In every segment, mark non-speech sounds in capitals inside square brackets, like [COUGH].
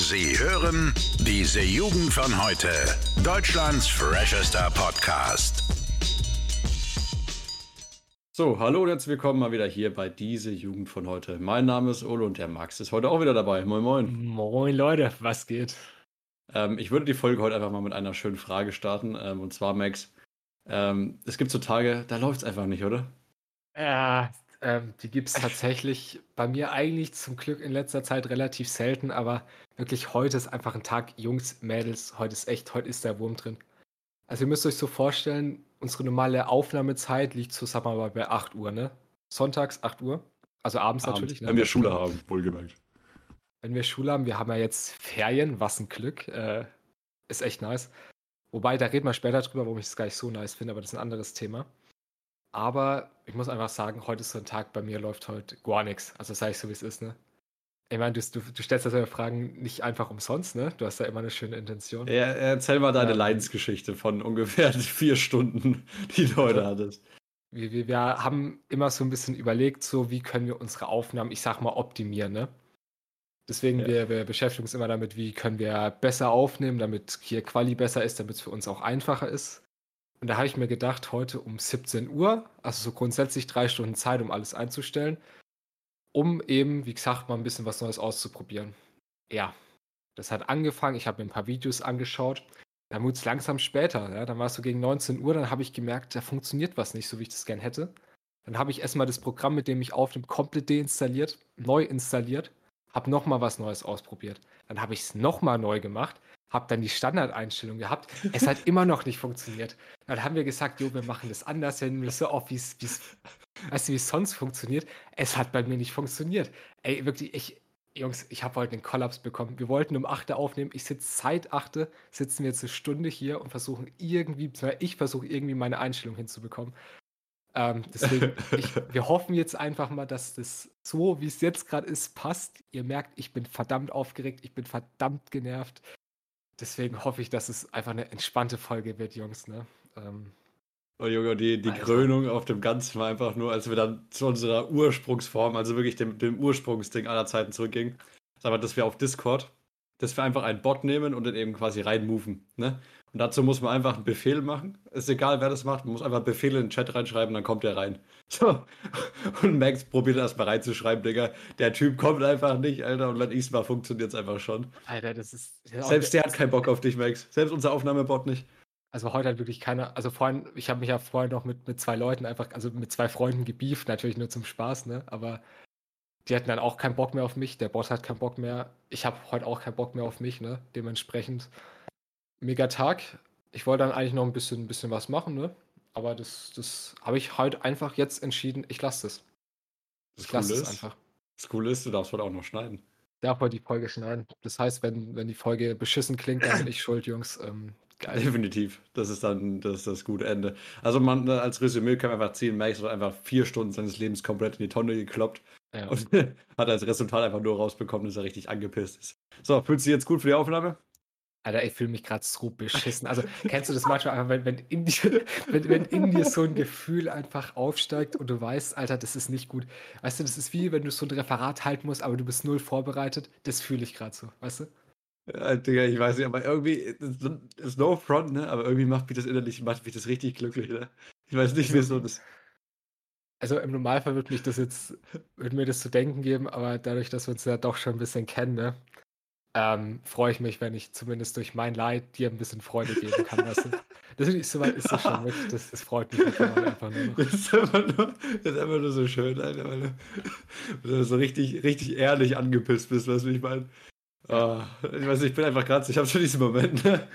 Sie hören diese Jugend von heute. Deutschlands freshester Podcast. So, hallo und herzlich willkommen mal wieder hier bei diese Jugend von heute. Mein Name ist Olo und der Max ist heute auch wieder dabei. Moin, moin. Moin Leute, was geht? Ähm, ich würde die Folge heute einfach mal mit einer schönen Frage starten. Ähm, und zwar, Max, ähm, es gibt so Tage, da läuft es einfach nicht, oder? Ja, ähm, die gibt es tatsächlich bei mir eigentlich zum Glück in letzter Zeit relativ selten, aber wirklich heute ist einfach ein Tag, Jungs, Mädels, heute ist echt, heute ist der Wurm drin. Also ihr müsst euch so vorstellen, unsere normale Aufnahmezeit liegt so, sagen wir mal, bei 8 Uhr, ne? Sonntags 8 Uhr. Also abends Abend, natürlich. Ne? Wenn wir Schule haben, wohlgemerkt. Wenn wir Schule haben, wir haben ja jetzt Ferien, was ein Glück. Äh, ist echt nice. Wobei, da reden wir später drüber, warum ich es gar nicht so nice finde, aber das ist ein anderes Thema. Aber ich muss einfach sagen, heute ist so ein Tag, bei mir läuft heute gar nichts. Also sage ich so, wie es ist, ne? Ich meine, du, du, du stellst ja Fragen nicht einfach umsonst, ne? Du hast ja immer eine schöne Intention. Ja, erzähl mal deine Ähm. Leidensgeschichte von ungefähr vier Stunden, die du heute hattest. Wir, wir, wir haben immer so ein bisschen überlegt, so wie können wir unsere Aufnahmen, ich sag mal, optimieren, ne? Deswegen, Ja. wir, wir beschäftigen uns immer damit, wie können wir besser aufnehmen, damit hier Quali besser ist, damit es für uns auch einfacher ist. Und da habe ich mir gedacht, heute um 17 Uhr, also so grundsätzlich drei Stunden Zeit, um alles einzustellen, um eben, wie gesagt, mal ein bisschen was Neues auszuprobieren. Ja, das hat angefangen, ich habe mir ein paar Videos angeschaut, dann wurde es langsam später, ja, dann war es so gegen 19 Uhr, dann habe ich gemerkt, da funktioniert was nicht, so wie ich das gern hätte. Dann habe ich erstmal das Programm, mit dem ich aufnehme, komplett deinstalliert, neu installiert, habe nochmal was Neues ausprobiert. Dann habe ich es nochmal neu gemacht, habe dann die Standardeinstellung gehabt. Es hat immer noch nicht funktioniert. Dann haben wir gesagt, jo, wir machen das anders, wir nehmen das so auf, wie es, weißt du, wie es sonst funktioniert. Es hat bei mir nicht funktioniert. Ey, wirklich, ich, Jungs, ich habe heute einen Kollaps bekommen. Wir wollten um 8 Uhr aufnehmen. Ich sitze seit 8 Uhr, sitzen wir jetzt eine Stunde hier und versuchen irgendwie, ich versuche irgendwie meine Einstellung hinzubekommen. Ähm, deswegen, [LAUGHS] ich, wir hoffen jetzt einfach mal, dass das so, wie es jetzt gerade ist, passt. Ihr merkt, ich bin verdammt aufgeregt, ich bin verdammt genervt. Deswegen hoffe ich, dass es einfach eine entspannte Folge wird, Jungs. Ne? Ähm, Oh Junge, die, die. Krönung auf dem Ganzen war einfach nur, als wir dann zu unserer Ursprungsform, also wirklich dem, dem Ursprungsding aller Zeiten zurückgingen. Sag mal, dass wir auf Discord, dass wir einfach einen Bot nehmen und den eben quasi reinmoven. Ne? Und dazu muss man einfach einen Befehl machen. Ist egal, wer das macht, man muss einfach Befehle in den Chat reinschreiben, dann kommt der rein. [LAUGHS] So. Und Max probiert erst mal reinzuschreiben, Digga. Der Typ kommt einfach nicht, Alter, und dann nächstes Mal funktioniert es einfach schon. Alter, das ist. Selbst der hat keinen Bock auf dich, Max. Selbst unser Aufnahmebot nicht. Also heute hat wirklich keiner, also vorhin, ich habe mich ja vorhin noch mit, mit zwei Leuten einfach, also mit zwei Freunden gebieft, natürlich nur zum Spaß, ne? Aber die hatten dann auch keinen Bock mehr auf mich, der Boss hat keinen Bock mehr. Ich habe heute auch keinen Bock mehr auf mich, ne? Dementsprechend mega Tag. Ich wollte dann eigentlich noch ein bisschen, ein bisschen was machen, ne? Aber das, das habe ich heute einfach jetzt entschieden, ich lasse das. Das Ich lasse Coole es ist, einfach. das Coole ist, du darfst heute auch noch schneiden. Darf heute die Folge schneiden. Das heißt, wenn, wenn die Folge beschissen klingt, dann bin ich schuld, Jungs. Ähm, geil. Definitiv. Das ist dann das, ist das gute Ende. Also man äh, als Resümee kann man einfach ziehen, Max hat einfach vier Stunden seines Lebens komplett in die Tonne gekloppt Ja. und [LAUGHS] hat als Resultat einfach nur rausbekommen, dass er richtig angepisst ist. So, fühlt sich jetzt gut für die Aufnahme? Alter, ich fühle mich gerade so beschissen. Also, [LAUGHS] kennst du das manchmal einfach, wenn, wenn, in dir, [LAUGHS] wenn, wenn in dir so ein Gefühl einfach aufsteigt und du weißt, Alter, das ist nicht gut. Weißt du, das ist wie, wenn du so ein Referat halten musst, aber du bist null vorbereitet. Das fühle ich gerade so, weißt du? Ja, Digga, ich weiß nicht, aber irgendwie, das ist no front, ne? Aber irgendwie macht mich das innerlich, macht mich das richtig glücklich, ne? Ich weiß nicht, wieso das. Also im Normalfall würde mich das jetzt, würde mir das zu denken geben, aber dadurch, dass wir uns ja doch schon ein bisschen kennen, ne, ähm, freue ich mich, wenn ich zumindest durch mein Leid dir ein bisschen Freude geben kann, weißt du? [LAUGHS] Das ist, soweit ist das schon wirklich, das, das freut mich einfach nur. Das ist einfach nur, das ist einfach nur so schön, Alter, weil du, weil du so richtig, richtig ehrlich angepisst bist, weißt du, wie ich meine? Ah, ich weiß nicht, ich bin einfach gerade, ich habe schon diesen Moment, ne?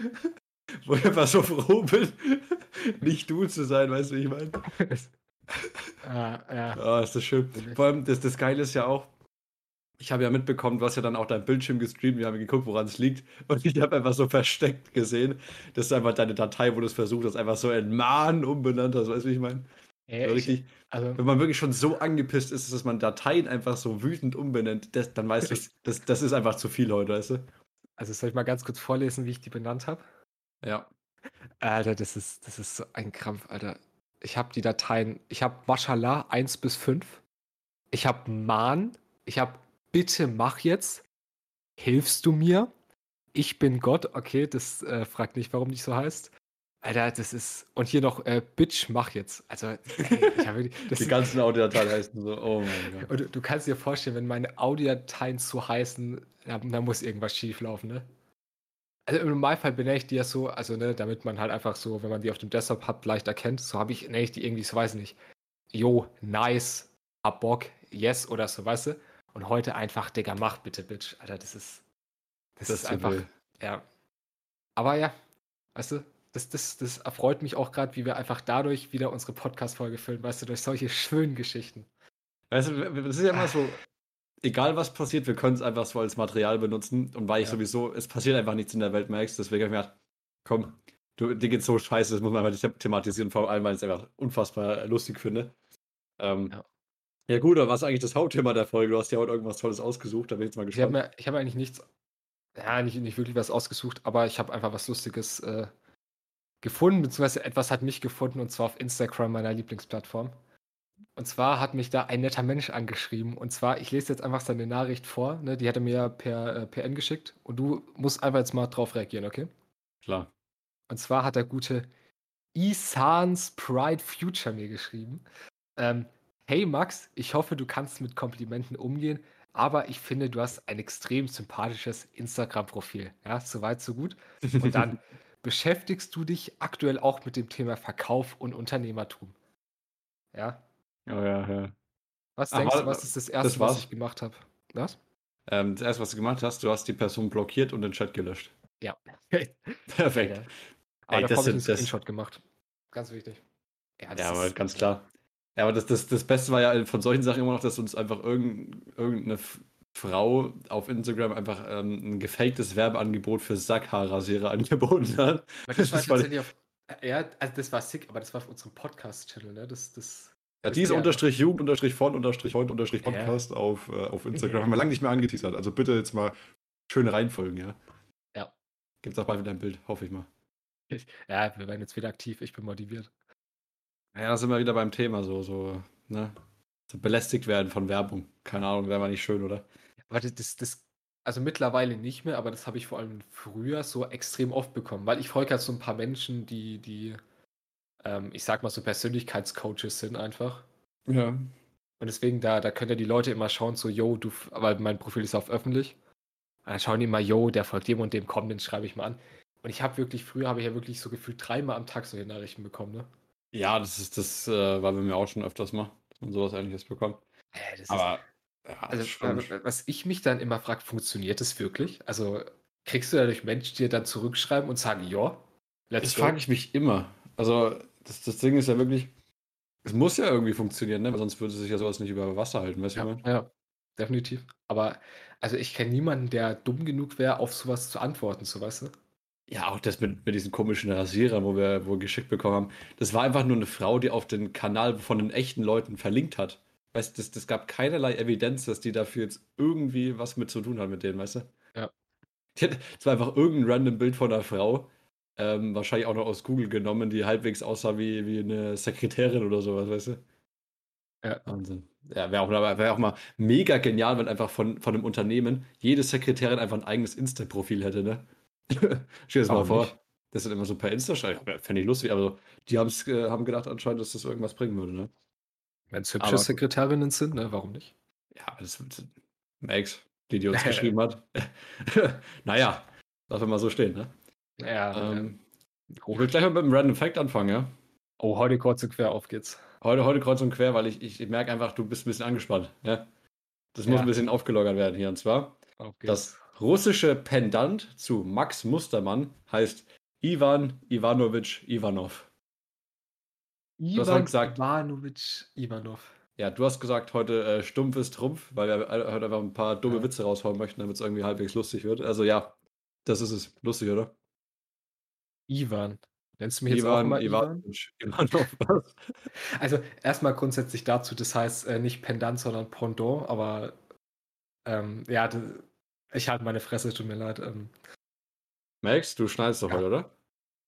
wo ich einfach so froh bin, nicht du zu sein, weißt du, wie ich meine? Ja, [LAUGHS] ja. Ah, ist das schön. Vor allem, das, das Geile ist ja auch, ich habe ja mitbekommen, du hast ja dann auch dein Bildschirm gestreamt, wir haben geguckt, woran es liegt. [LAUGHS] Und ich habe einfach so versteckt gesehen, dass einfach deine Datei, wo du es versucht hast, einfach so in Mahn umbenannt hast, weißt du, wie ich meine? Ey, So ich, richtig, also, wenn man wirklich schon so angepisst ist, dass man Dateien einfach so wütend umbenennt, das, dann weißt du, [LAUGHS] das, das ist einfach zu viel heute, weißt du? also soll ich mal ganz kurz vorlesen, wie ich die benannt habe? Ja. Alter, das ist, das ist so ein Krampf, Alter. Ich habe die Dateien, ich habe Mashallah 1 bis 5. Ich habe Man, ich habe Bitte mach jetzt. hilfst du mir? Ich bin Gott. Okay, das äh, fragt nicht, warum nicht so heißt. Alter, das ist. Und hier noch, äh, Bitch, mach jetzt. Also, ey, ich habe Die ganzen Audiodateien heißen so, oh mein Gott. Und du, du kannst dir vorstellen, wenn meine Audiodateien zu heißen, da, muss irgendwas schief laufen, ne? Also im Normalfall benenne ich die ja so, also ne, damit man halt einfach so, wenn man die auf dem Desktop hat, leicht erkennt, so habe ich, nenne ich die irgendwie, so weiß ich nicht. Jo, nice, hab Bock, yes oder so, weißt du? Und heute einfach, Digga, mach bitte, Bitch. Alter, das ist. Das, Das ist einfach. Ja. Aber ja, weißt du, das, das, das erfreut mich auch gerade, wie wir einfach dadurch wieder unsere Podcast-Folge füllen, weißt du, durch solche schönen Geschichten. Weißt du, das ist ja immer so, egal was passiert, wir können es einfach so als Material benutzen. Und weil ich Ja. sowieso, es passiert einfach nichts in der Welt, merkst deswegen habe ich mir gedacht, komm, du, dir geht's so scheiße, das muss man einfach nicht thematisieren, vor allem, weil ich es einfach unfassbar lustig finde. Ähm, Ja. Ja. gut, aber was ist eigentlich das Hauptthema der Folge? Du hast ja heute irgendwas Tolles ausgesucht, da bin ich jetzt mal Ich habe gespannt. mir, ich habe eigentlich nichts, ja, nicht, nicht wirklich was ausgesucht, aber ich habe einfach was Lustiges äh, gefunden, beziehungsweise etwas hat mich gefunden, und zwar auf Instagram, meiner Lieblingsplattform. Und zwar hat mich da ein netter Mensch angeschrieben. Und zwar, ich lese jetzt einfach seine Nachricht vor, ne? die hat er mir per äh, PN geschickt. Und du musst einfach jetzt mal drauf reagieren, okay? Klar. Und zwar hat der gute Isans Pride Future mir geschrieben. Ähm, hey Max, ich hoffe, du kannst mit Komplimenten umgehen, aber ich finde, du hast ein extrem sympathisches Instagram-Profil. Ja, soweit, so gut. Und dann [LAUGHS] beschäftigst du dich aktuell auch mit dem Thema Verkauf und Unternehmertum. Ja. Oh ja, ja. Was Ah, denkst du, was ist das Erste, was war's? ich gemacht habe? Was? Ähm, das erste, was du gemacht hast, du hast die Person blockiert und den Chat gelöscht. Ja. [LAUGHS] Perfekt. Ja. Aber Ey, davor das habe ich einen sind- das- Screenshot gemacht. Ganz wichtig. das Ja, aber ganz klar. Ja, aber das, das, das Beste war ja von solchen Sachen immer noch, dass uns einfach irgend, irgendeine Frau auf Instagram einfach ähm, ein gefaktes Werbeangebot für Sackhaarrasierer [LAUGHS] angeboten hat. Das war Das war- tatsächlich auf. Ja, also das war sick, aber das war auf unserem Podcast-Channel, ne? Das, das. Ja, ja- unterstrich Jugend unterstrich von unterstrich heute unterstrich Ja. Podcast auf, äh, auf Instagram. [LAUGHS] Haben wir lange nicht mehr angeteasert. Also bitte jetzt mal schön reinfolgen, ja. Ja. Gibt's auch bald wieder ein Bild, hoffe ich mal. Ja, wir werden jetzt wieder aktiv, ich bin motiviert. Ja, da sind wir wieder beim Thema, so, so, ne? So belästigt werden von Werbung. Keine Ahnung, wäre mal nicht schön, oder? Aber das, das, also mittlerweile nicht mehr, aber das habe ich vor allem früher so extrem oft bekommen, weil ich folge halt so ein paar Menschen, die, die, ähm, ich sag mal so Persönlichkeitscoaches sind einfach. Ja. Und deswegen, da, da können ja die Leute immer schauen, so, yo, du, weil mein Profil ist auf öffentlich. Und dann schauen die immer, yo, der folgt dem und dem, komm, den schreibe ich mal an. Und ich habe wirklich, früher habe ich ja wirklich so gefühlt dreimal am Tag solche Nachrichten bekommen, ne? Ja, das ist das, äh, war bei mir auch schon öfters mal, dass man sowas ähnliches bekommt. Äh, das ist- Aber ja, Also, ist schon, äh, was ich mich dann immer frage, funktioniert das wirklich? Also, kriegst du dadurch Menschen, die dir dann zurückschreiben und sagen, ja, let's das frage ich mich immer. Also, das, das Ding ist ja wirklich, es muss ja irgendwie funktionieren, ne? Weil sonst würde sich ja sowas nicht über Wasser halten, weißt du, Ja, ja, definitiv. Aber, also ich kenne niemanden, der dumm genug wäre, auf sowas zu antworten, so weißt du? Ja, auch das mit, mit diesen komischen Rasierern, wo wir, wo wir geschickt bekommen haben. Das war einfach nur eine Frau, die auf den Kanal von den echten Leuten verlinkt hat. Weißt du, das, das gab keinerlei Evidenz, dass die dafür jetzt irgendwie was mit zu tun hat mit denen, weißt du? Ja. Es war einfach irgendein random Bild von einer Frau, ähm, wahrscheinlich auch noch aus Google genommen, die halbwegs aussah wie, wie eine Sekretärin oder sowas, weißt du? Ja. Wahnsinn. Ja, wäre auch, wär auch mal mega genial, wenn einfach von, von einem Unternehmen jede Sekretärin einfach ein eigenes Insta-Profil hätte, ne? Stell dir das mal vor. nicht? Das sind immer so per Insta schreiben. Fände ich lustig, aber die äh, haben gedacht anscheinend, dass das irgendwas bringen würde, ne? Wenn es Aber- hübsche Sekretärinnen sind, ne, warum nicht? Ja, das wird Max, die, die uns [LAUGHS] geschrieben hat. [LAUGHS] naja, darf wir mal so stehen, ne? Ja, Ähm, ich will gleich mal mit einem Random Fact anfangen, ja? Oh, heute kreuz und quer auf geht's. Heute, heute kreuz und quer, weil ich, ich, ich merke einfach, du bist ein bisschen angespannt, ja? Das muss Ja. ein bisschen aufgelockert werden hier. Und zwar, Auf das russische Pendant zu Max Mustermann heißt Ivan Ivanovich Ivanov. hast Ivan heute gesagt- Ivanovic Ivanov. Ja, du hast gesagt, heute äh, stumpf ist Trumpf, weil wir äh, heute einfach ein paar dumme Ja. Witze raushauen möchten, damit es irgendwie halbwegs lustig wird. Also ja, das ist es. Lustig, oder? Ivan. Nennst du mich jetzt auch Ivan mal Ivan? Ivanovich Ivanov. Was? [LAUGHS] Also erstmal grundsätzlich dazu, das heißt äh, nicht Pendant, sondern Pendant, aber ähm, ja, das, ich halte meine Fresse, tut mir leid. Ähm, Max, du schneidest doch Ja. heute, oder?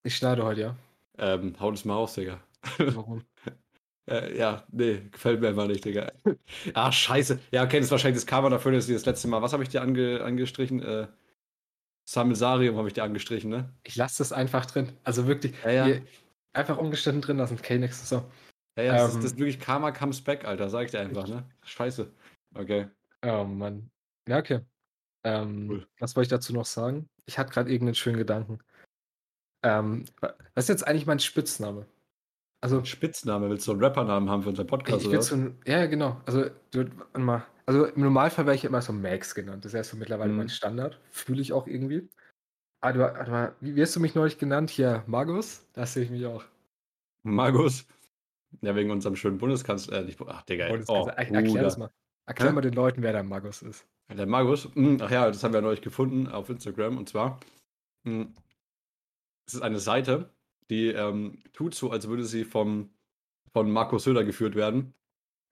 ich schneide heute, ja. Ähm, hau das mal raus, Digga. Warum? [LAUGHS] Äh, ja, nee, gefällt mir einfach nicht, Digga. [LAUGHS] ah, scheiße. Ja, okay, das ist wahrscheinlich das Karma dafür, dass ich das letzte Mal. Was habe ich dir ange, angestrichen? Äh, Sammelsarium habe ich dir angestrichen, ne? Ich lasse das einfach drin. Also wirklich, Ja, ja. einfach ungeschnitten drin lassen. Okay, nix. So. Ja, ja, das, Ähm. ist, das ist wirklich Karma comes back, Alter, sag ich dir einfach, ne? Scheiße. Okay. Oh Mann. Ja, okay. Ähm, Cool. Was wollte ich dazu noch sagen? Ich hatte gerade irgendeinen schönen Gedanken. Ähm, wa- was ist jetzt eigentlich mein Spitzname? Also, Spitzname, willst du einen Rappernamen haben für unseren Podcast, ich oder? so ein, ja, genau. Also, du, mal. Also, im Normalfall wäre ich immer so Max genannt. Das ist ja so mittlerweile Mhm. mein Standard. Fühle ich auch irgendwie. Aber warte mal, wie wie hast du mich neulich genannt? Hier, Magus? Da sehe ich mich auch. Magus. Ja, wegen unserem schönen Bundeskanzler. Äh, nicht, ach, Digga. Und das Oh, er- erklär das mal. Erklär Hä? mal den Leuten, wer der Magus ist. Der Magus, mh, ach ja, das haben wir neulich gefunden auf Instagram. Und zwar, mh, es ist eine Seite, die ähm, tut so, als würde sie vom, von Markus Söder geführt werden.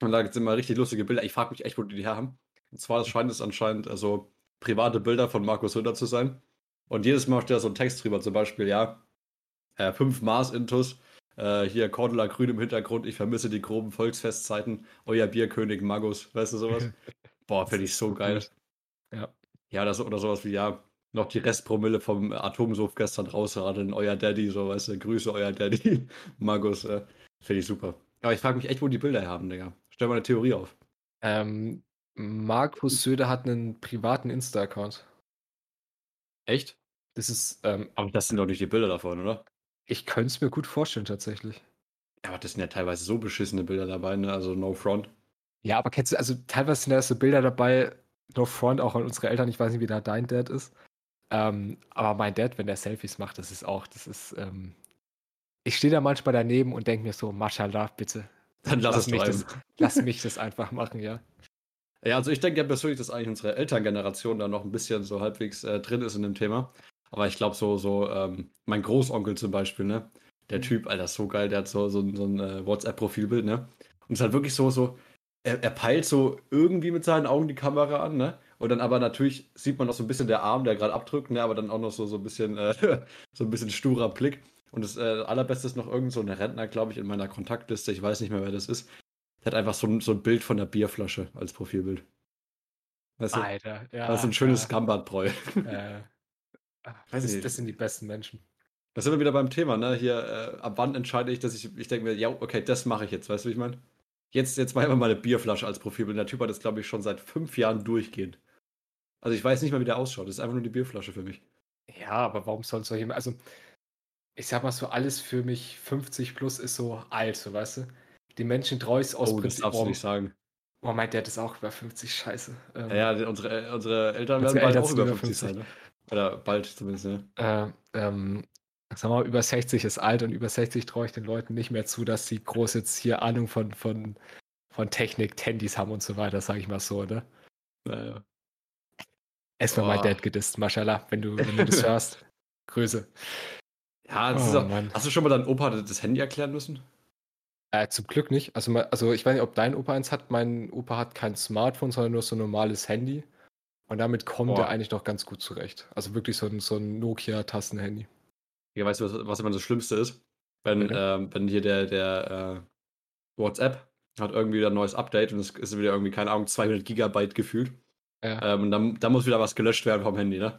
Und da sind immer richtig lustige Bilder. Ich frage mich echt, wo die die her haben. Und zwar scheint es anscheinend also private Bilder von Markus Söder zu sein. Und jedes Mal steht da so ein Text drüber, zum Beispiel, ja, äh, fünf Mars-Intus, äh, hier Cordula Grün im Hintergrund, ich vermisse die groben Volksfestzeiten, euer Bierkönig Magus, weißt du sowas? [LAUGHS] Boah, finde ich so geil. Ja. Ja, das, oder sowas wie, ja, noch die Restpromille vom Atomsuff gestern rausradeln, euer Daddy, so, weißt du, Grüße, euer Daddy, [LAUGHS] Magus, äh, finde ich super. Aber ich frage mich echt, wo die Bilder haben, Digga. Stell mal eine Theorie auf. Ähm, Markus Söder hat einen privaten Insta-Account. Echt? Das ist, ähm, Aber das sind doch nicht die Bilder davon, oder? Ich könnte es mir gut vorstellen, tatsächlich. Ja, aber das sind ja teilweise so beschissene Bilder dabei, ne? Also no front. Ja, aber kennst du, also teilweise sind da so Bilder dabei, no front, auch an unsere Eltern, ich weiß nicht, wie da dein Dad ist. Ähm, aber mein Dad, wenn der Selfies macht, das ist auch, das ist, ähm, ich stehe da manchmal daneben und denke mir so, Mashallah, bitte, Dann lass, es mich bleiben. das, lass mich das einfach machen, ja. Ja, also ich denke ja persönlich, dass eigentlich unsere Elterngeneration da noch ein bisschen so halbwegs äh, drin ist in dem Thema. Aber ich glaube, so, so, ähm, mein Großonkel zum Beispiel, ne? Der Mhm. Typ, Alter, ist so geil, der hat so, so, ein- so ein äh, WhatsApp-Profilbild, ne? Und ist halt wirklich so, so, er, er peilt so irgendwie mit seinen Augen die Kamera an, ne? Und dann aber natürlich sieht man noch so ein bisschen der Arm, der gerade abdrückt, ne? Aber dann auch noch so, so ein bisschen, äh, [LAUGHS] so ein bisschen sturer Blick. Und das äh, allerbeste ist noch irgend so ein Rentner, glaube ich, in meiner Kontaktliste, ich weiß nicht mehr, wer das ist. Der hat einfach so ein, so ein Bild von der Bierflasche als Profilbild. Weißt du? Alter, ja. das ist ein schönes Gambardbräu. Äh, äh, Weiß das, nicht. das sind die besten Menschen. Da sind wir wieder beim Thema, ne? Hier, äh, ab wann entscheide ich, dass ich, ich denke mir, ja, okay, das mache ich jetzt, weißt du, wie ich meine? Jetzt, jetzt mache ich mal meine Bierflasche als Profilbild. Der Typ hat das, glaube ich, schon seit fünf Jahren durchgehend. Also ich weiß nicht mal, wie der ausschaut. Das ist einfach nur die Bierflasche für mich. Ja, aber warum soll solche, also ich sag mal so, alles für mich 50 plus ist so alt, so weißt du? Die Menschen treu ist aus oh, das Prinzip. darfst du Oh, nicht sagen. oh, mein Dad ist auch über 50, scheiße. Ähm, Ja, ja, unsere, unsere Eltern Unsere werden bald auch über über 50 sein, ne? Oder bald zumindest, ne? äh, ähm, sag mal, über 60 ist alt und über 60 traue ich den Leuten nicht mehr zu, dass sie groß jetzt hier Ahnung von, von, von Technik, Handys haben und so weiter, sag ich mal so, ne? Naja. Erstmal mein. Dad gedisst, Mashallah, wenn du, wenn du das [LAUGHS] hörst. Grüße. Ja, das ist Oh, auch, Mann. hast du schon mal deinem Opa das Handy erklären müssen? Äh, zum Glück nicht. Also, also ich weiß nicht, ob dein Opa eins hat. Mein Opa hat kein Smartphone, sondern nur so ein normales Handy. Und damit kommt Boah. er eigentlich noch ganz gut zurecht. Also wirklich so ein, so ein Nokia-Tastenhandy. Ja, weißt du, was, was immer das Schlimmste ist? Wenn, Bitte? ähm, wenn hier der, der äh, WhatsApp hat irgendwie wieder ein neues Update und es ist wieder irgendwie, keine Ahnung, 200 Gigabyte gefühlt. Ja. Ähm, und dann, dann muss wieder was gelöscht werden vom Handy, ne?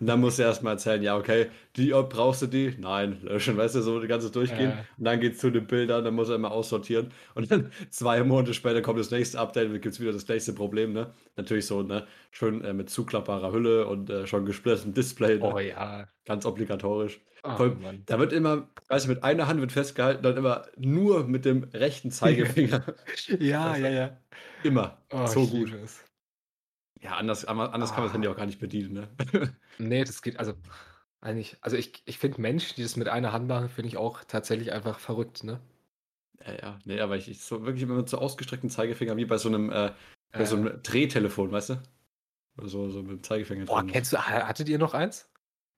Und dann musst du erstmal erzählen, ja, okay, die brauchst du die? Nein, löschen, weißt du, so die ganze durchgehen. Äh. Und dann geht's zu den Bildern, dann muss er immer aussortieren. Und dann [LAUGHS] zwei Monate später kommt das nächste Update und gibt's wieder das nächste Problem, ne? Natürlich so, ne? Schön äh, mit zuklappbarer Hülle und äh, schon gesplittertem Display, ne? Oh ja. Ganz obligatorisch. Oh, Voll-. Da wird immer, weißt du, mit einer Hand wird festgehalten, dann immer nur mit dem rechten [LAUGHS] Zeigefinger. Ja, ja, ja. immer. Oh, so gut. es. Ja, anders, anders kann man das Ah. Handy auch gar nicht bedienen, ne? [LAUGHS] Nee, das geht, also eigentlich, also ich, ich finde Menschen, die das mit einer Hand machen, finde ich auch tatsächlich einfach verrückt, ne? ja, ja. Nee, aber ich, ich so wirklich immer mit so ausgestreckten Zeigefinger, wie bei so einem, äh, bei so Äh, einem Drehtelefon, weißt du? Oder so, so mit dem Zeigefinger boah, drin. kennst du, ha- hattet ihr noch eins?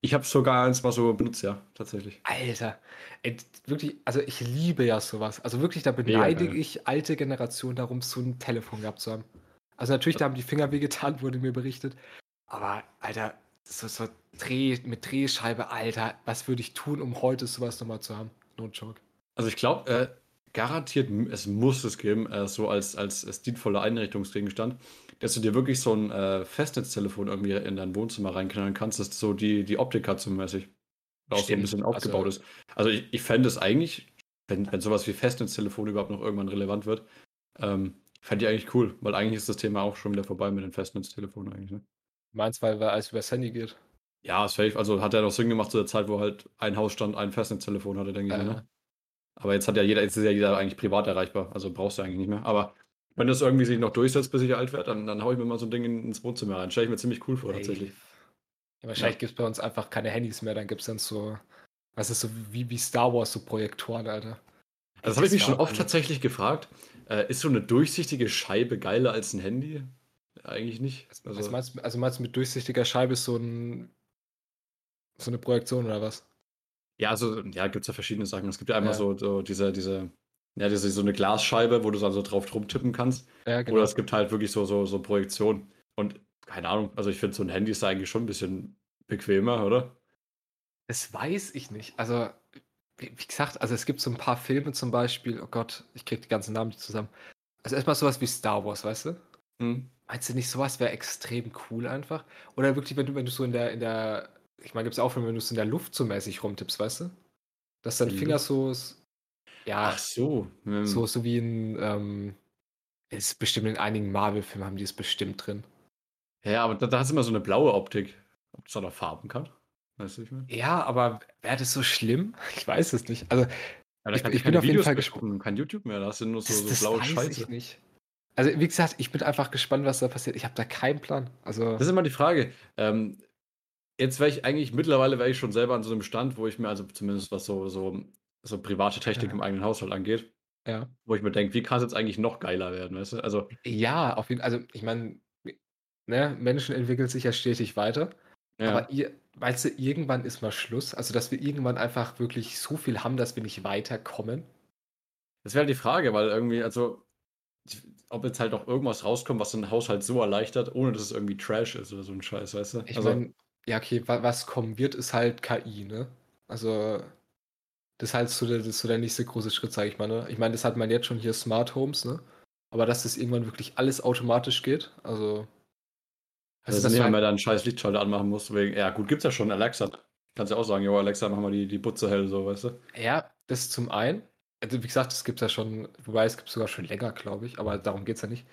Ich habe sogar eins mal so benutzt, ja, tatsächlich. Alter, ey, wirklich, also ich liebe ja sowas. Also wirklich, da beneide geil. ich alte Generationen darum, so ein Telefon gehabt zu haben. Also natürlich, da haben die Finger wehgetan, [LAUGHS] wurde mir berichtet. Aber, Alter, so, so Dreh, mit Drehscheibe, Alter, was würde ich tun, um heute sowas nochmal zu haben? No joke. Also ich glaube, äh, garantiert, es muss es geben, äh, so als, als stilvoller Einrichtungsgegenstand, dass du dir wirklich so ein äh, Festnetztelefon irgendwie in dein Wohnzimmer reinknallen kannst, dass so die, die Optik hat so mäßig. Auch so ein bisschen aufgebaut also, ist. Also ich, ich fände es eigentlich, wenn, wenn sowas wie Festnetztelefon überhaupt noch irgendwann relevant wird, ähm, fände ich eigentlich cool, weil eigentlich ist das Thema auch schon wieder vorbei mit den Festnetztelefonen eigentlich. Ne? Meinst weil, weil alles übers Handy geht? Ja, safe. Also hat er noch Sinn gemacht zu der Zeit, wo halt ein Hausstand ein Festnetztelefon hatte, denke ich. Äh. Ne? Aber jetzt hat ja jeder, jetzt ist ja jeder eigentlich privat erreichbar, also brauchst du eigentlich nicht mehr. Aber wenn das irgendwie sich noch durchsetzt, bis ich alt werde, dann, dann haue ich mir mal so ein Ding ins Wohnzimmer rein. Stelle ich mir ziemlich cool vor, hey. tatsächlich. Ja, wahrscheinlich ja. gibt es bei uns einfach keine Handys mehr, dann gibt es dann so, was ist so wie, wie Star Wars, so Projektoren, Alter. Also das habe ich mich schon oft tatsächlich gefragt. Äh, ist so eine durchsichtige Scheibe geiler als ein Handy? Eigentlich nicht. Also, also, meinst, also meinst du mit durchsichtiger Scheibe ist so, ein, so eine Projektion oder was? Ja, also, ja, gibt es ja verschiedene Sachen. Es gibt ja einmal ja. So, so diese, diese, ja, diese, so eine Glasscheibe, wo du dann so drauf drum tippen kannst. Ja, genau. Oder es gibt halt wirklich so, so, so Projektionen. Und keine Ahnung, also ich finde so ein Handy ist eigentlich schon ein bisschen bequemer, oder? Das weiß ich nicht. Also, wie, wie gesagt, also es gibt so ein paar Filme zum Beispiel, oh Gott, ich krieg die ganzen Namen nicht zusammen. Also erstmal sowas wie Star Wars, weißt du? Hm. Meinst du nicht, sowas wäre extrem cool einfach? Oder wirklich, wenn du, wenn du so in der, in der, ich meine, gibt es auch Filme, wenn du es in der Luft so mäßig rumtippst, weißt du? Dass dein Finger so, ja, Ach so. Hm. so, so wie in, ähm, ist bestimmt in einigen Marvel-Filmen haben die es bestimmt drin. Ja, aber da, da hast du immer so eine blaue Optik. Ob es auch noch Farben kann? Weißt du, ich meine? Ja, aber wäre das so schlimm? [LAUGHS] Ich weiß es nicht. Also, ja, ich, ich bin auf jeden Fall gespannt. Kein YouTube mehr, da hast du nur so, das, so blaue das weiß Scheiße. Ich nicht. Also, wie gesagt, ich bin einfach gespannt, was da passiert. Ich habe da keinen Plan. Also, das ist immer die Frage. Ähm, jetzt wäre ich eigentlich, mittlerweile wäre ich schon selber an so einem Stand, wo ich mir, also zumindest was so, so, so private Technik ja. im eigenen Haushalt angeht, ja. wo ich mir denke, wie kann es jetzt eigentlich noch geiler werden, weißt du? Also, ja, auf jeden Fall. Also, ich meine, ne, Menschen entwickeln sich ja stetig weiter. Ja. Aber ihr, meinst du, irgendwann ist mal Schluss? Also, dass wir irgendwann einfach wirklich so viel haben, dass wir nicht weiterkommen? Das wäre halt die Frage, weil irgendwie, also, ob jetzt halt auch irgendwas rauskommt, was den Haushalt so erleichtert, ohne dass es irgendwie Trash ist oder so ein Scheiß, weißt du? Ich also, meine, ja, okay, was kommen wird, ist halt KI, ne? Also, das ist halt so der, so der nächste große Schritt, sage ich mal, ne? Ich meine, das hat man jetzt schon hier Smart Homes, ne? Aber dass das irgendwann wirklich alles automatisch geht, also also, dass niemand mehr da einen scheiß Lichtschalter anmachen muss. Wegen, ja, gut, gibt's ja schon Alexa. Kannst ja auch sagen, jo, Alexa, mach mal die, die Butze hell, so, weißt du? Ja, das zum einen. Also, wie gesagt, das gibt's ja schon, wobei es gibt sogar schon länger, glaube ich, aber darum geht's ja nicht.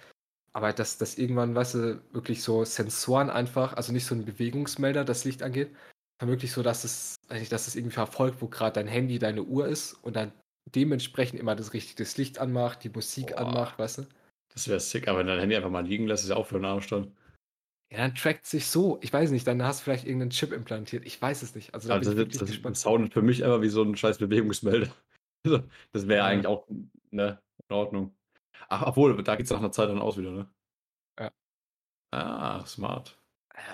Aber dass das irgendwann, weißt du, wirklich so Sensoren einfach, also nicht so ein Bewegungsmelder, das Licht angeht, sondern wirklich so, dass es, nicht, dass es irgendwie verfolgt, wo gerade dein Handy, deine Uhr ist und dann dementsprechend immer das richtige Licht anmacht, die Musik Boah. anmacht, weißt du? Das wäre sick, aber wenn dein Handy einfach mal liegen lässt, ist ja auch für einen Armstand. Ja, dann trackt sich so. Ich weiß nicht, dann hast du vielleicht irgendeinen Chip implantiert. Ich weiß es nicht. Also, da also das, das, das soundet für mich einfach wie so ein scheiß Bewegungsmelder. [LAUGHS] Das wäre ja. eigentlich auch ne, in Ordnung. Ach, obwohl, da geht es nach einer Zeit dann aus wieder, ne? Ja. Ah, smart.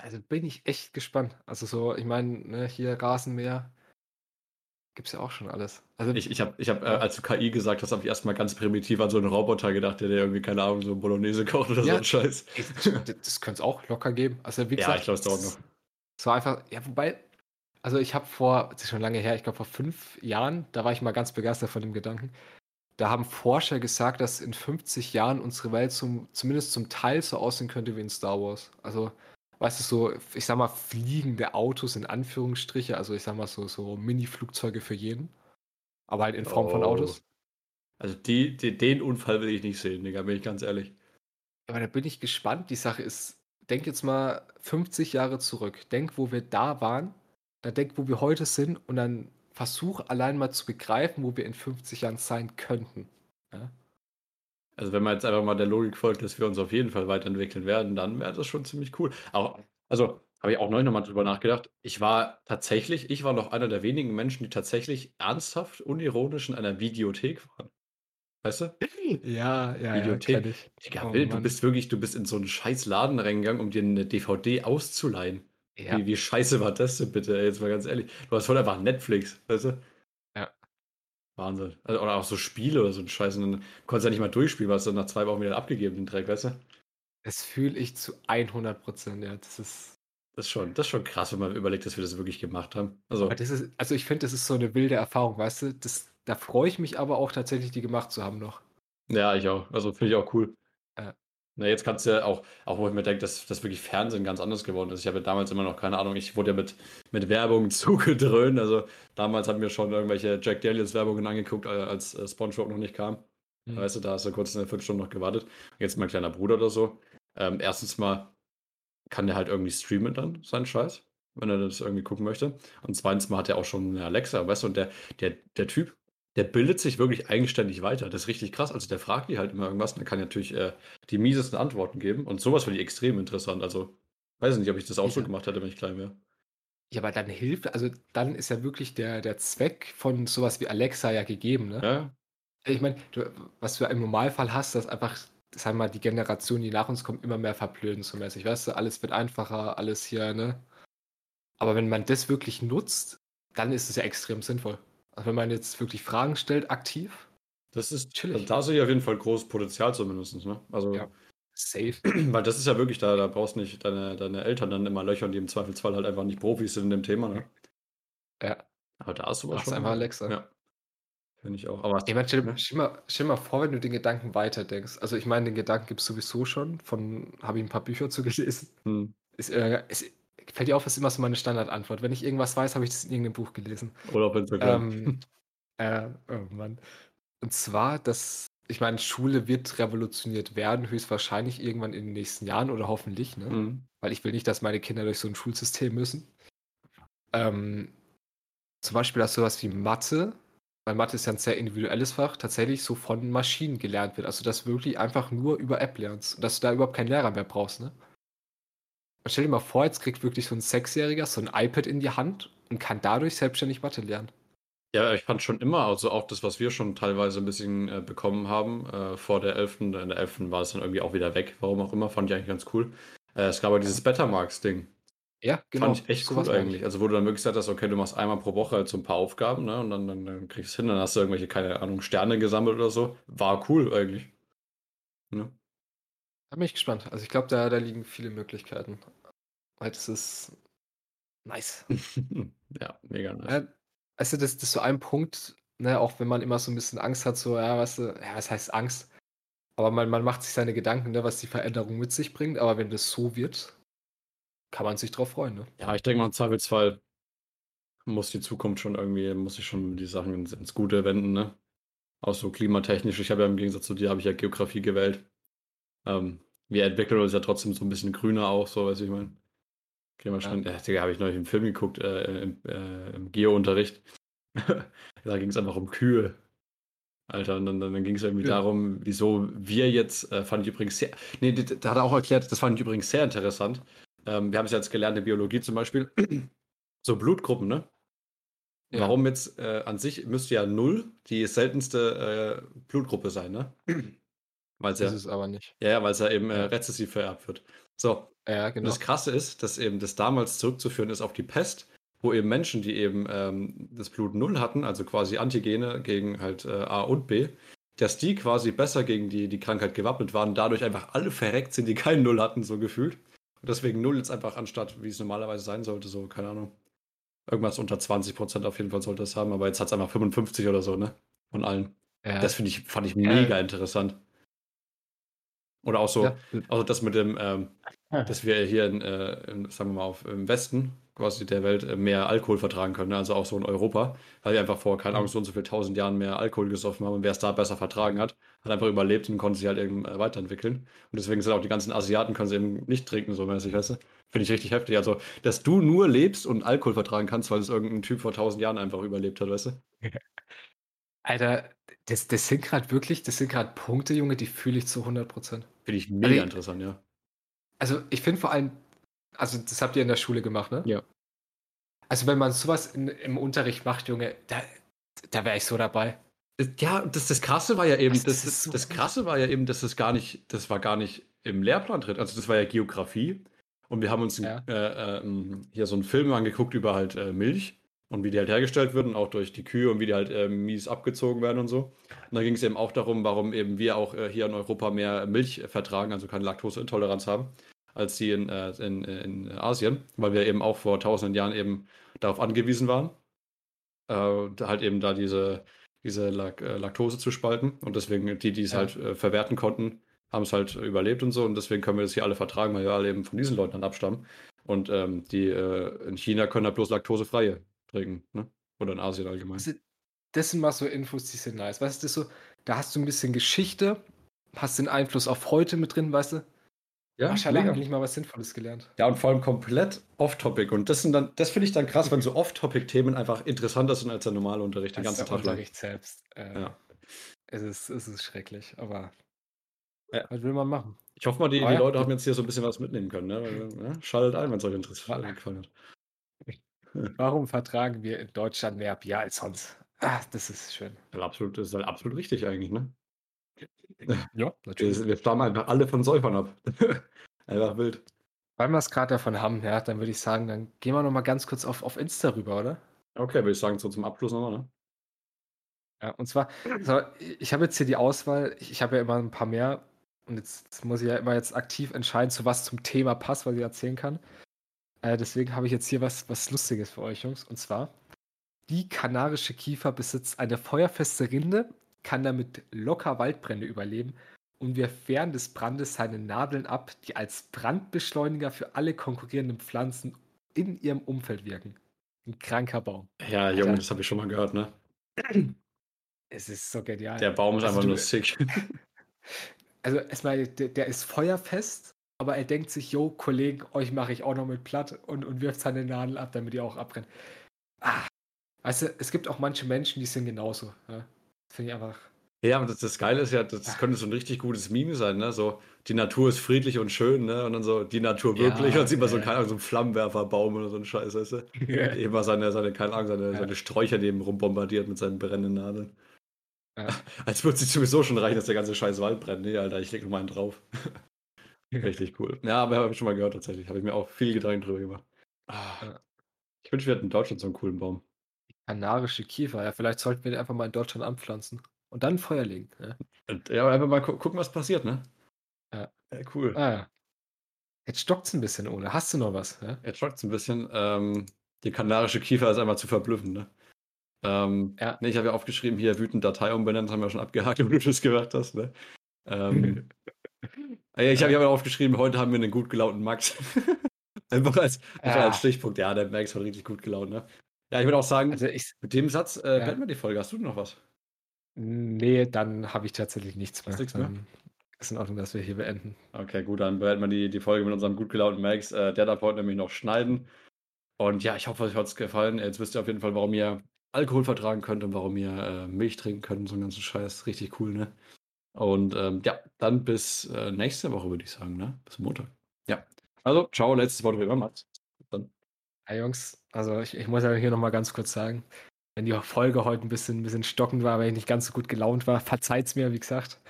Also bin ich echt gespannt. Also so, ich meine, ne, hier Rasenmäher, Gibt es ja auch schon alles. Also, ich ich habe, ich hab, äh, als du KI gesagt hast, habe ich erstmal ganz primitiv an so einen Roboter gedacht, der dir irgendwie, keine Ahnung, so Bolognese kocht oder ja, so ein Scheiß. das, das könnte es auch locker geben. Also, wie gesagt, ja, ich glaube, es dauert noch. Es war einfach, ja, wobei, also ich habe vor, das ist schon lange her, ich glaube vor fünf Jahren, da war ich mal ganz begeistert von dem Gedanken. Da haben Forscher gesagt, dass in 50 Jahren unsere Welt zum, zumindest zum Teil so aussehen könnte wie in Star Wars. Also weißt du, so, ich sag mal, fliegende Autos in Anführungsstriche, also ich sag mal so, so Mini-Flugzeuge für jeden. Aber halt in Form oh. von Autos. Also die, die, den Unfall will ich nicht sehen, Digga, bin ich ganz ehrlich. Aber da bin ich gespannt. Die Sache ist, denk jetzt mal 50 Jahre zurück. Denk, wo wir da waren, dann denk, wo wir heute sind und dann versuch allein mal zu begreifen, wo wir in 50 Jahren sein könnten. Ja? Also wenn man jetzt einfach mal der Logik folgt, dass wir uns auf jeden Fall weiterentwickeln werden, dann wäre das schon ziemlich cool. Auch, also habe ich auch neulich nochmal drüber nachgedacht. Ich war tatsächlich, ich war noch einer der wenigen Menschen, die tatsächlich ernsthaft, unironisch in einer Videothek waren. Weißt du? Ja, ja, Videothek. ja. Ich. Digga, oh, du bist wirklich, du bist in so einen scheiß Laden reingegangen, um dir eine DVD auszuleihen. Ja. Wie, wie scheiße war das denn bitte, jetzt mal ganz ehrlich. Du hast voll einfach Netflix, weißt du? Wahnsinn. Also, oder auch so Spiele oder so ein Scheiß. Und dann konntest du ja nicht mal durchspielen, weil es dann nach zwei Wochen wieder abgegeben, den Dreck, weißt du? Das fühle ich zu 100 Prozent, ja. Das ist. Das ist, schon, das ist schon krass, wenn man überlegt, dass wir das wirklich gemacht haben. Also, das ist, also ich finde, das ist so eine wilde Erfahrung, weißt du? Das, da freue ich mich aber auch tatsächlich, die gemacht zu haben noch. Ja, ich auch. Also finde ich auch cool. Na, jetzt kannst du ja auch, auch wo ich mir denke, dass das wirklich Fernsehen ganz anders geworden ist. Ich habe ja damals immer noch keine Ahnung, ich wurde ja mit, mit Werbung [LAUGHS] zugedröhnt. Also damals haben wir schon irgendwelche Jack Daniels Werbungen angeguckt, äh, als äh, SpongeBob noch nicht kam. Mhm. Weißt du, da hast du kurz eine Viertelstunde noch gewartet. Jetzt mein kleiner Bruder oder so. Ähm, erstens mal kann der halt irgendwie streamen dann, seinen Scheiß, wenn er das irgendwie gucken möchte. Und zweitens mal hat er auch schon eine Alexa, weißt du, und der, der, der Typ, der bildet sich wirklich eigenständig weiter. Das ist richtig krass. Also der fragt die halt immer irgendwas und dann kann er natürlich äh, die miesesten Antworten geben. Und sowas finde ich extrem interessant. Also weiß nicht, ob ich das auch so Ja. gemacht hätte, wenn ich klein wäre. Ja, aber dann hilft, also dann ist ja wirklich der, der Zweck von sowas wie Alexa ja gegeben, ne? Ja, Ich meine, was du im Normalfall hast, dass einfach, sagen wir mal, die Generation, die nach uns kommt, immer mehr verblöden so mäßig. Weißt du, alles wird einfacher, alles hier, ne? Aber wenn man das wirklich nutzt, dann ist es ja extrem sinnvoll. Wenn man jetzt wirklich Fragen stellt, aktiv, das ist, Chillig. also da sehe ich auf jeden Fall großes Potenzial zumindest, ne? Also, Ja. safe. [CLEARS THROAT] weil das ist ja wirklich, da, da brauchst du nicht deine, deine Eltern dann immer löchern, die im Zweifelsfall halt einfach nicht Profis sind in dem Thema, ne? Ja. Aber da ist sowas Mach's schon. einfach Alexa. Ja. Finde ich auch. Aber Ich meine, stell, ne? stell, mal, stell mal vor, wenn du den Gedanken weiterdenkst. Also ich meine, den Gedanken gibt es sowieso schon. Von habe ich ein paar Bücher zu gelesen. Hm. Ist, äh, ist, fällt dir auf, ist immer so meine Standardantwort. Wenn ich irgendwas weiß, habe ich das in irgendeinem Buch gelesen. Oder auf Instagram. Ähm, äh, oh Mann. Und zwar, dass, ich meine, Schule wird revolutioniert werden, höchstwahrscheinlich irgendwann in den nächsten Jahren oder hoffentlich, ne? Hm. Weil ich will nicht, dass meine Kinder durch so ein Schulsystem müssen. Ähm, zum Beispiel, dass sowas wie Mathe, weil Mathe ist ja ein sehr individuelles Fach, tatsächlich so von Maschinen gelernt wird. Also, dass du wirklich einfach nur über App lernst und dass du da überhaupt keinen Lehrer mehr brauchst, ne? Stell dir mal vor, jetzt kriegt wirklich so ein Sechsjähriger so ein iPad in die Hand und kann dadurch selbstständig Mathe lernen. Ja, ich fand schon immer, also auch das, was wir schon teilweise ein bisschen äh, bekommen haben, äh, vor der 11. In der 11. war es dann irgendwie auch wieder weg, warum auch immer, fand ich eigentlich ganz cool. Äh, es gab aber dieses Bettermarks-Ding. Ja, genau. Fand ich echt sowas cool eigentlich. Also, wo du dann wirklich gesagt hast, okay, du machst einmal pro Woche halt so ein paar Aufgaben, ne? Und dann, dann, dann kriegst du es hin, dann hast du irgendwelche, keine Ahnung, Sterne gesammelt oder so. War cool eigentlich. Ne? Da bin ich gespannt. Also, ich glaube, da, da liegen viele Möglichkeiten. Weil das ist nice. [LAUGHS] ja, mega nice. Also das, das ist so ein Punkt, ne, auch wenn man immer so ein bisschen Angst hat, so, ja, weißt du, ja, was heißt Angst? Aber man, man macht sich seine Gedanken, ne, was die Veränderung mit sich bringt, aber wenn das so wird, kann man sich drauf freuen, ne? Ja, ich denke mal, im Zweifelsfall muss die Zukunft schon irgendwie, muss ich schon die Sachen ins, ins Gute wenden, ne? Auch so klimatechnisch. Ich habe ja im Gegensatz zu dir, habe ich ja Geografie gewählt. Ähm, wir entwickeln uns ja trotzdem so ein bisschen grüner auch, so, weiß ich mein. Klimaschwund. Ja, Digga, habe ich neulich einen Film geguckt, äh, im, äh, im Geo-Unterricht. [LAUGHS] da ging es einfach um Kühe. Alter, und dann, dann, dann ging es irgendwie Ja. darum, wieso wir jetzt, äh, fand ich übrigens sehr, nee, da da hat er auch erklärt, das fand ich übrigens sehr interessant. Ähm, wir haben es jetzt gelernt in Biologie zum Beispiel. [CLEARS THROAT] so Blutgruppen, ne? Ja. Warum jetzt äh, an sich müsste ja null die seltenste äh, Blutgruppe sein, ne? [CLEARS THROAT] Weil es ja, Ist aber nicht. ja, ja, weil es ja eben äh, Ja. rezessiv vererbt wird. So, Ja, und genau. das Krasse ist, dass eben das damals zurückzuführen ist auf die Pest, wo eben Menschen, die eben ähm, das Blut null hatten, also quasi Antigene gegen halt äh, A und B, dass die quasi besser gegen die, die Krankheit gewappnet waren, dadurch einfach alle verreckt sind, die kein Null hatten, so gefühlt. Und deswegen null jetzt einfach anstatt, wie es normalerweise sein sollte, so, keine Ahnung. Irgendwas unter 20 Prozent auf jeden Fall sollte es haben, aber jetzt hat es einfach 55 oder so, ne? Von allen. Ja. Das finde ich, fand ich Ja. mega interessant. Oder auch so, ja. also das mit dem, ähm, dass wir hier in, äh, in, sagen wir mal, auf, im Westen quasi der Welt äh, mehr Alkohol vertragen können, ne? also auch so in Europa, weil wir einfach vor, keine Ahnung, so und so viel tausend Jahren mehr Alkohol gesoffen haben und wer es da besser vertragen hat, hat einfach überlebt und konnte sich halt eben äh, weiterentwickeln. Und deswegen sind auch die ganzen Asiaten, können sie eben nicht trinken, so mäßig, weißt du? Finde ich richtig heftig. Also, dass du nur lebst und Alkohol vertragen kannst, weil es irgendein Typ vor tausend Jahren einfach überlebt hat, weißt du? Alter, das, das sind gerade wirklich, das sind gerade Punkte, Junge, die fühle ich zu 100 Prozent. Finde ich mega Also, interessant, ja. Also ich finde vor allem, also das habt ihr in der Schule gemacht, ne? Ja. Also wenn man sowas in, im Unterricht macht, Junge, da, da wäre ich so dabei. Ja, das, das Krasse war ja eben, Das- das, das ist so das. Krasse war ja eben, dass das gar nicht, das war gar nicht im Lehrplan drin. Also das war ja Geografie. Und wir haben uns Ja. äh, ähm, hier so einen Film angeguckt über halt äh, Milch und wie die halt hergestellt wird und auch durch die Kühe und wie die halt äh, mies abgezogen werden und so. Und da ging es eben auch darum, warum eben wir auch äh, hier in Europa mehr Milch vertragen, also keine Laktoseintoleranz haben, als die in, äh, in, in Asien, weil wir eben auch vor tausenden Jahren eben darauf angewiesen waren. Äh, halt eben da diese diese Lak äh, Laktose zu spalten. Und deswegen, die, die es Ja. halt äh, verwerten konnten, haben es halt überlebt und so. Und deswegen können wir das hier alle vertragen, weil wir alle eben von diesen Leuten dann abstammen. Und ähm, die äh, in China können halt bloß laktosefreie trinken. Ne? Oder in Asien allgemein. Das sind- Das sind mal so Infos, die sind nice. Weißt du, so, da hast du ein bisschen Geschichte, hast den Einfluss auf heute mit drin, weißt du? Ja, mega. habe ich mal was Sinnvolles gelernt. Ja, und vor allem komplett off-topic. Und das sind dann, das finde ich dann krass, wenn so off-topic-Themen einfach interessanter sind als der normale Unterricht den ganzen der Tag lang. Unterricht selbst. Äh, Ja. es, ist, es ist schrecklich, aber Ja. was will man machen? Ich hoffe mal, die, Ah, die ja. Leute haben jetzt hier so ein bisschen was mitnehmen können. Ne? Weil, ja, schaltet ein, wenn es euch interessiert Ja. Warum vertragen wir in Deutschland mehr Bier als sonst? Ah, das ist schön. Ja, absolut, das ist halt absolut richtig eigentlich. Ne? [LAUGHS] Ja, Wir, wir stammen einfach alle von Säufern ab. [LAUGHS] einfach wild. Weil wir es gerade davon haben, ja, dann würde ich sagen, dann gehen wir noch mal ganz kurz auf, auf Insta rüber, oder? Okay, würde ich sagen, so zum Abschluss nochmal. Ne? Ja, und zwar, so, ich habe jetzt hier die Auswahl, ich, ich habe ja immer ein paar mehr und jetzt, jetzt muss ich ja immer jetzt aktiv entscheiden, zu was zum Thema passt, was ich erzählen kann. Äh, deswegen habe ich jetzt hier was, was Lustiges für euch, Jungs. Und zwar, die kanarische Kiefer besitzt eine feuerfeste Rinde, kann damit locker Waldbrände überleben und wirft während des Brandes seine Nadeln ab, die als Brandbeschleuniger für alle konkurrierenden Pflanzen in ihrem Umfeld wirken. Ein kranker Baum. Ja, Junge, das habe ich schon mal gehört. Ne? Es ist so genial. Der Baum ist Also einfach sick. [LAUGHS] Also erstmal, der, der ist feuerfest, aber er denkt sich, yo, Kollegen, euch mache ich auch noch mit platt und, und wirft seine Nadel ab, damit ihr auch abbrennt. Ah. Weißt du, es gibt auch manche Menschen, die sind genauso. Ja? Finde ich einfach. Ja, aber das, das Geile ist ja, das, das könnte so ein richtig gutes Meme sein, ne? So, die Natur ist friedlich und schön, ne? Und dann so, die Natur Ja, wirklich. und sieht man so, ja. keine Ahnung, so einen Flammenwerferbaum oder so ein Scheiß, weißt du? Ja. Eben mal seine, seine, keine Ahnung, seine, Ja. seine Sträucher neben rumbombardiert mit seinen brennenden Nadeln. Ja. [LAUGHS] Als würde es sowieso schon reichen, dass der ganze scheiß Wald brennt. Nee, Alter, ich leg noch mal einen drauf. Richtig cool. Ja, aber habe ich schon mal gehört tatsächlich. Habe ich mir auch viel Gedanken drüber gemacht. Ah, Ja. Ich wünsche, wir hätten in Deutschland so einen coolen Baum. Kanarische Kiefer, ja, vielleicht sollten wir den einfach mal in Deutschland anpflanzen und dann Feuer legen. Ja? Und, ja, aber einfach mal gu gucken, was passiert, ne? Ja. cool. Ah ja. Jetzt stockt's ein bisschen, Ole. Hast du noch was? Ja? Jetzt es ein bisschen. Ähm, die kanarische Kiefer ist einfach zu verblüffen, ne? Ähm, Ja. Nee, ich habe ja aufgeschrieben, hier wütend Datei umbenannt, haben wir schon abgehakt, [LAUGHS] wie du das gehört hast, ne? Ähm, ja, [LAUGHS] ich habe ja aufgeschrieben, heute haben wir einen gut gelaunten Max. [LAUGHS] einfach als, Ja. als Stichpunkt. Ja, der Max war richtig gut gelaunt, ne? Ja, ich würde auch sagen, Also ich, mit dem Satz äh, Ja. beenden wir die Folge. Hast du noch was? nee, dann habe ich tatsächlich nichts mehr. Nichts mehr? Dann ist in Ordnung, dass wir hier beenden. Okay, gut, dann beenden wir die, die Folge mit unserem gut gelaunten Max. Äh, der darf heute nämlich noch schneiden. Und ja, ich hoffe, euch hat es gefallen. Jetzt wisst ihr auf jeden Fall, warum ihr Alkohol vertragen könnt und warum ihr äh, Milch trinken könnt und so einen ganzen Scheiß. Richtig cool, ne? Und ähm, ja, dann bis äh, nächste Woche, würde ich sagen, ne? Bis Montag. Ja. Also, ciao, letztes Wort wie immer, Mats. Dann. Ja, Jungs, also ich, ich muss ja hier nochmal ganz kurz sagen, wenn die Folge heute ein bisschen, ein bisschen stockend war, weil ich nicht ganz so gut gelaunt war, verzeiht's mir, wie gesagt.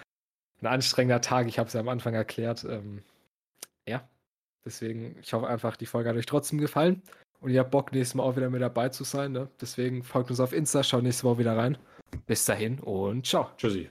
Ein anstrengender Tag, ich habe es ja am Anfang erklärt. Ähm, ja, deswegen, ich hoffe einfach, die Folge hat euch trotzdem gefallen und ihr habt Bock, nächstes Mal auch wieder mit dabei zu sein. Ne? Deswegen folgt uns auf Insta, schaut nächste Woche wieder rein. Bis dahin und ciao. Tschüssi.